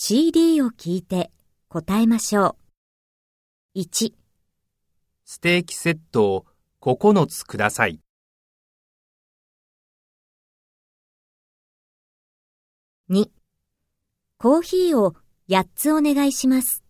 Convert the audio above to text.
CD を聞いて答えましょう。1、ステーキセットを9つください。2、コーヒーを8つお願いします。